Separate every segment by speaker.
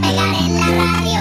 Speaker 1: pegar en la radio.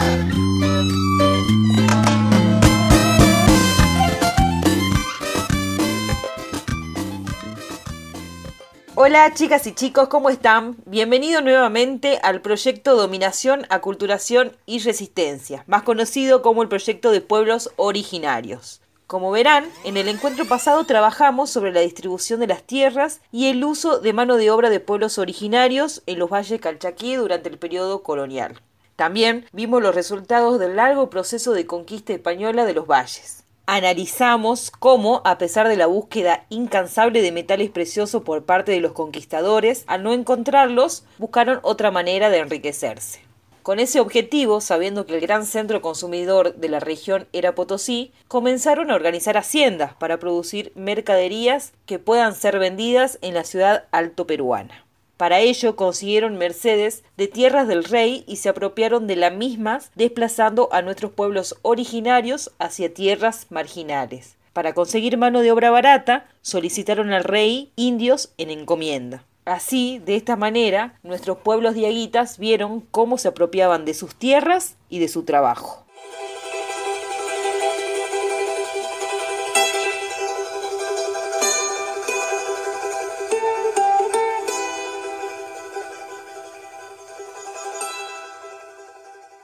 Speaker 2: Hola chicas y chicos, ¿cómo están? Bienvenidos nuevamente al proyecto Dominación, Aculturación y Resistencia, más conocido como el proyecto de pueblos originarios. Como verán, en el encuentro pasado trabajamos sobre la distribución de las tierras y el uso de mano de obra de pueblos originarios en los valles calchaquí durante el periodo colonial. También vimos los resultados del largo proceso de conquista española de los valles analizamos cómo, a pesar de la búsqueda incansable de metales preciosos por parte de los conquistadores, al no encontrarlos, buscaron otra manera de enriquecerse. Con ese objetivo, sabiendo que el gran centro consumidor de la región era Potosí, comenzaron a organizar haciendas para producir mercaderías que puedan ser vendidas en la ciudad alto peruana. Para ello consiguieron mercedes de tierras del rey y se apropiaron de las mismas, desplazando a nuestros pueblos originarios hacia tierras marginales. Para conseguir mano de obra barata, solicitaron al rey indios en encomienda. Así, de esta manera, nuestros pueblos diaguitas vieron cómo se apropiaban de sus tierras y de su trabajo.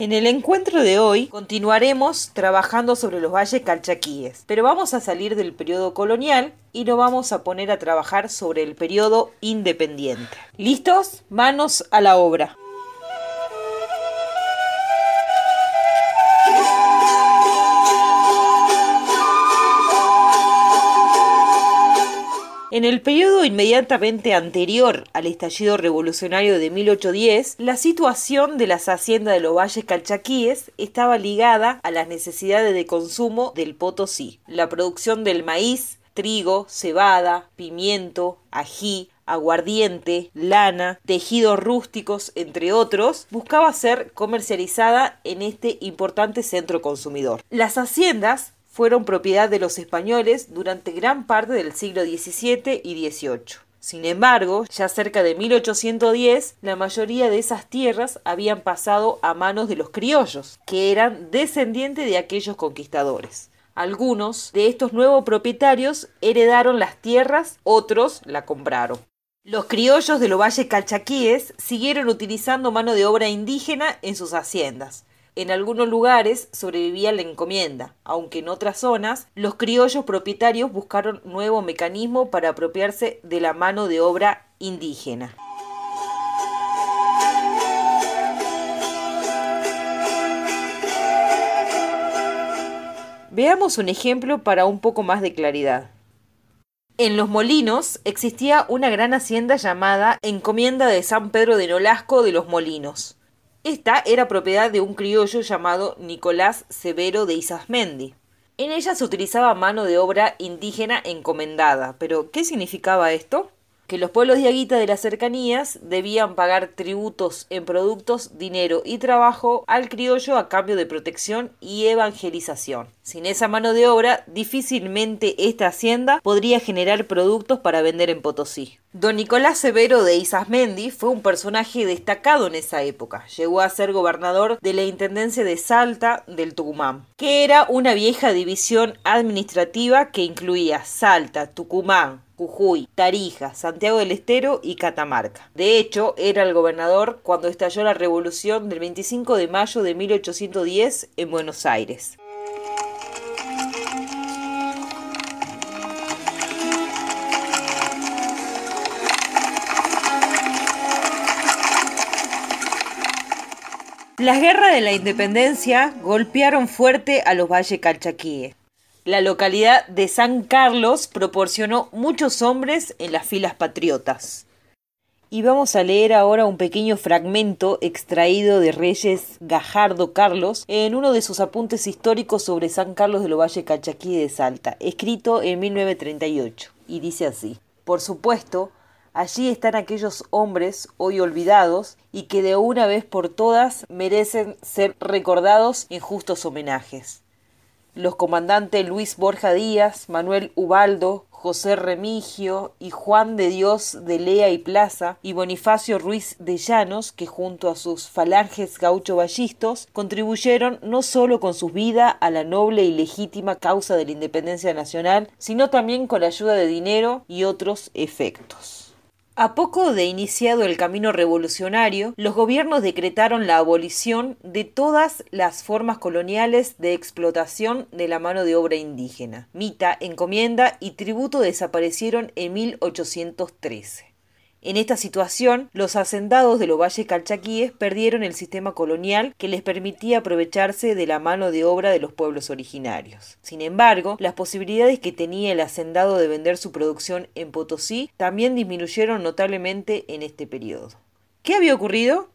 Speaker 2: En el encuentro de hoy continuaremos trabajando sobre los valles calchaquíes, pero vamos a salir del periodo colonial y nos vamos a poner a trabajar sobre el periodo independiente. ¿Listos? Manos a la obra. En el periodo inmediatamente anterior al estallido revolucionario de 1810, la situación de las haciendas de los valles calchaquíes estaba ligada a las necesidades de consumo del Potosí. La producción del maíz, trigo, cebada, pimiento, ají, aguardiente, lana, tejidos rústicos, entre otros, buscaba ser comercializada en este importante centro consumidor. Las haciendas fueron propiedad de los españoles durante gran parte del siglo XVII y XVIII. Sin embargo, ya cerca de 1810, la mayoría de esas tierras habían pasado a manos de los criollos, que eran descendientes de aquellos conquistadores. Algunos de estos nuevos propietarios heredaron las tierras, otros la compraron. Los criollos de los valles calchaquíes siguieron utilizando mano de obra indígena en sus haciendas, en algunos lugares sobrevivía la encomienda, aunque en otras zonas los criollos propietarios buscaron nuevo mecanismo para apropiarse de la mano de obra indígena. Veamos un ejemplo para un poco más de claridad. En los molinos existía una gran hacienda llamada Encomienda de San Pedro de Nolasco de los Molinos. Esta era propiedad de un criollo llamado Nicolás Severo de Isasmendi. En ella se utilizaba mano de obra indígena encomendada. Pero, ¿qué significaba esto? Que los pueblos diaguita de las cercanías debían pagar tributos en productos, dinero y trabajo al criollo a cambio de protección y evangelización. Sin esa mano de obra, difícilmente esta hacienda podría generar productos para vender en Potosí. Don Nicolás Severo de Isasmendi fue un personaje destacado en esa época. Llegó a ser gobernador de la Intendencia de Salta del Tucumán, que era una vieja división administrativa que incluía Salta, Tucumán, Jujuy, Tarija, Santiago del Estero y Catamarca. De hecho, era el gobernador cuando estalló la revolución del 25 de mayo de 1810 en Buenos Aires. Las guerras de la independencia golpearon fuerte a los valles calchaquíes. La localidad de San Carlos proporcionó muchos hombres en las filas patriotas. Y vamos a leer ahora un pequeño fragmento extraído de Reyes Gajardo Carlos en uno de sus apuntes históricos sobre San Carlos de los Valle Calchaquí de Salta, escrito en 1938, y dice así: Por supuesto, Allí están aquellos hombres hoy olvidados y que de una vez por todas merecen ser recordados en justos homenajes. Los comandantes Luis Borja Díaz, Manuel Ubaldo, José Remigio y Juan de Dios de Lea y Plaza y Bonifacio Ruiz de Llanos, que junto a sus falanges gaucho-ballistos contribuyeron no solo con sus vidas a la noble y legítima causa de la independencia nacional, sino también con la ayuda de dinero y otros efectos. A poco de iniciado el camino revolucionario, los gobiernos decretaron la abolición de todas las formas coloniales de explotación de la mano de obra indígena. Mita, encomienda y tributo desaparecieron en 1813. En esta situación, los hacendados de los valles calchaquíes perdieron el sistema colonial que les permitía aprovecharse de la mano de obra de los pueblos originarios. Sin embargo, las posibilidades que tenía el hacendado de vender su producción en Potosí también disminuyeron notablemente en este periodo. ¿Qué había ocurrido?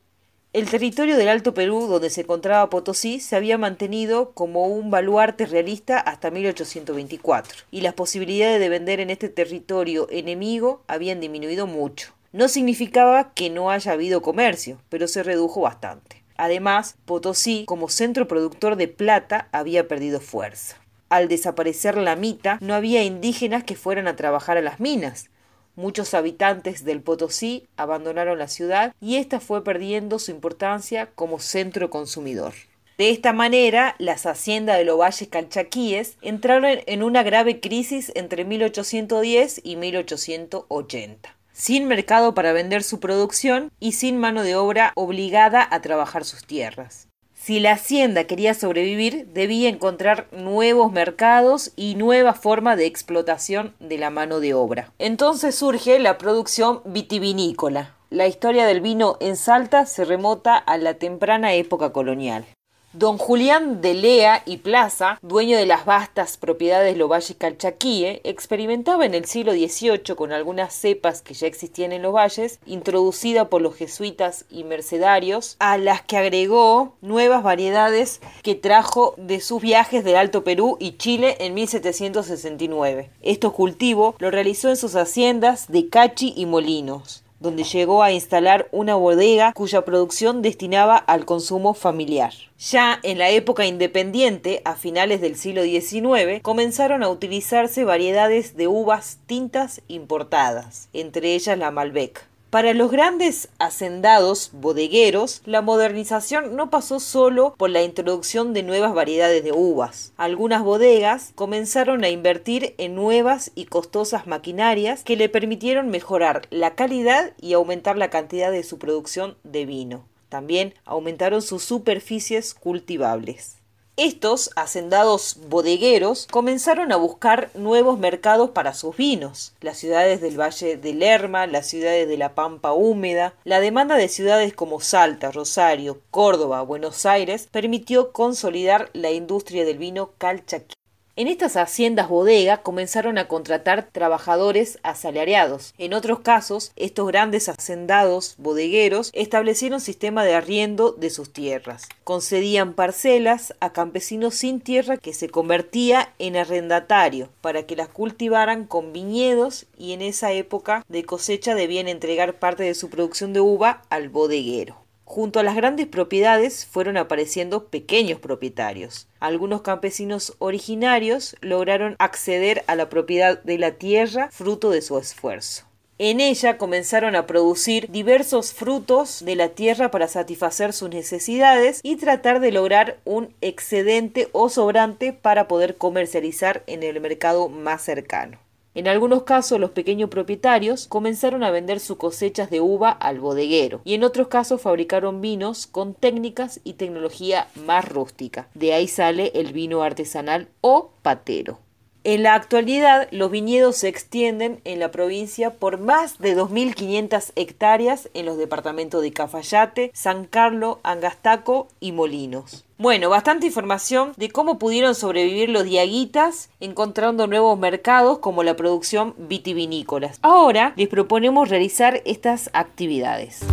Speaker 2: El territorio del Alto Perú, donde se encontraba Potosí, se había mantenido como un baluarte realista hasta 1824, y las posibilidades de vender en este territorio enemigo habían disminuido mucho. No significaba que no haya habido comercio, pero se redujo bastante. Además, Potosí, como centro productor de plata, había perdido fuerza. Al desaparecer la mita, no había indígenas que fueran a trabajar a las minas. Muchos habitantes del Potosí abandonaron la ciudad y ésta fue perdiendo su importancia como centro consumidor. De esta manera, las haciendas de los valles calchaquíes entraron en una grave crisis entre 1810 y 1880 sin mercado para vender su producción y sin mano de obra obligada a trabajar sus tierras. Si la hacienda quería sobrevivir, debía encontrar nuevos mercados y nueva forma de explotación de la mano de obra. Entonces surge la producción vitivinícola. La historia del vino en Salta se remota a la temprana época colonial. Don Julián de Lea y Plaza, dueño de las vastas propiedades Lovalle Calchaquíe, experimentaba en el siglo XVIII con algunas cepas que ya existían en los valles, introducida por los jesuitas y mercedarios, a las que agregó nuevas variedades que trajo de sus viajes del Alto Perú y Chile en 1769. Estos cultivos lo realizó en sus haciendas de Cachi y Molinos donde llegó a instalar una bodega cuya producción destinaba al consumo familiar. Ya en la época independiente, a finales del siglo XIX, comenzaron a utilizarse variedades de uvas tintas importadas, entre ellas la Malbec. Para los grandes hacendados bodegueros, la modernización no pasó solo por la introducción de nuevas variedades de uvas. Algunas bodegas comenzaron a invertir en nuevas y costosas maquinarias que le permitieron mejorar la calidad y aumentar la cantidad de su producción de vino. También aumentaron sus superficies cultivables. Estos hacendados bodegueros comenzaron a buscar nuevos mercados para sus vinos. Las ciudades del Valle de Lerma, las ciudades de la Pampa Húmeda, la demanda de ciudades como Salta, Rosario, Córdoba, Buenos Aires permitió consolidar la industria del vino calchaquí. En estas haciendas bodega comenzaron a contratar trabajadores asalariados. En otros casos, estos grandes hacendados bodegueros establecieron sistema de arriendo de sus tierras. Concedían parcelas a campesinos sin tierra que se convertía en arrendatario para que las cultivaran con viñedos y en esa época de cosecha debían entregar parte de su producción de uva al bodeguero. Junto a las grandes propiedades fueron apareciendo pequeños propietarios. Algunos campesinos originarios lograron acceder a la propiedad de la tierra fruto de su esfuerzo. En ella comenzaron a producir diversos frutos de la tierra para satisfacer sus necesidades y tratar de lograr un excedente o sobrante para poder comercializar en el mercado más cercano. En algunos casos los pequeños propietarios comenzaron a vender sus cosechas de uva al bodeguero y en otros casos fabricaron vinos con técnicas y tecnología más rústica. De ahí sale el vino artesanal o patero. En la actualidad, los viñedos se extienden en la provincia por más de 2.500 hectáreas en los departamentos de Cafayate, San Carlos, Angastaco y Molinos. Bueno, bastante información de cómo pudieron sobrevivir los diaguitas encontrando nuevos mercados como la producción vitivinícola. Ahora les proponemos realizar estas actividades.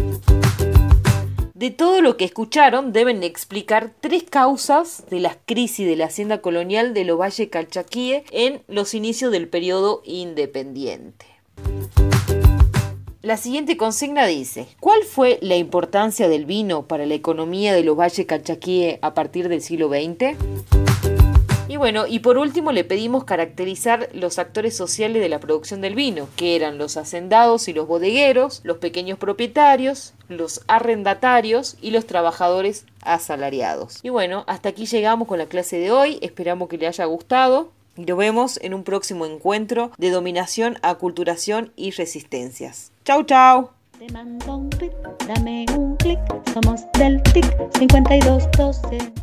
Speaker 2: De todo lo que escucharon, deben explicar tres causas de la crisis de la hacienda colonial de los Valle Calchaquíe en los inicios del periodo independiente. La siguiente consigna dice, ¿cuál fue la importancia del vino para la economía de los Valle Calchaquíe a partir del siglo XX? Bueno, y por último le pedimos caracterizar los actores sociales de la producción del vino, que eran los hacendados y los bodegueros, los pequeños propietarios, los arrendatarios y los trabajadores asalariados. Y bueno, hasta aquí llegamos con la clase de hoy, esperamos que le haya gustado. Y nos vemos en un próximo encuentro de dominación, aculturación y resistencias. Chau, chau.
Speaker 3: Te mando un tweet, dame un clic, somos del TIC 5212.